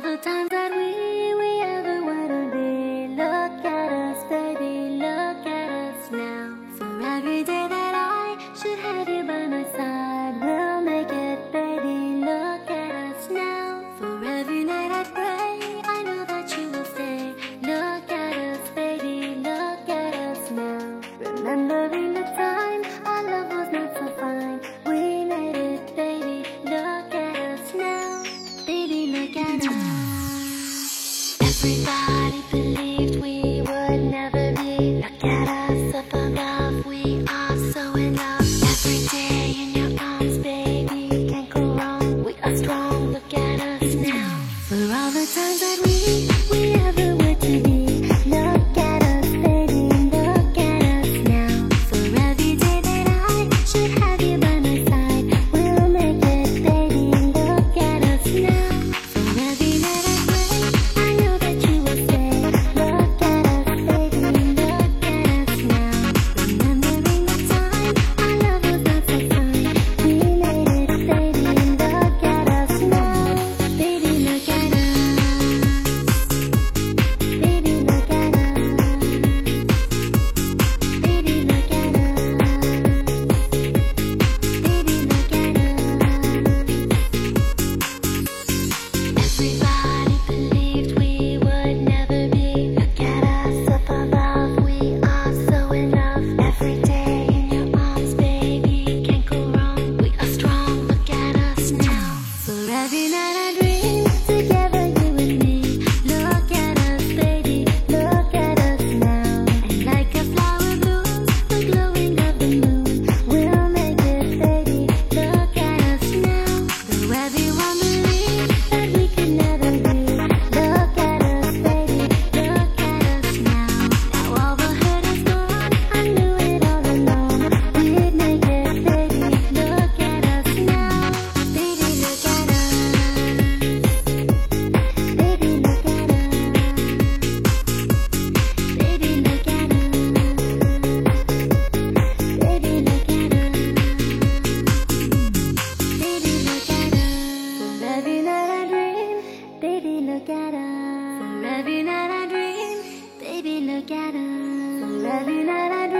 the time. Everybody believed we would never be. Look at us up above, we are so in love. Every day in your arms, baby, can't go wrong. We are strong, look at us now. For all the times that we, we ever. Baby, look at us. For every night I dream. Baby, look at us. For every night I dream.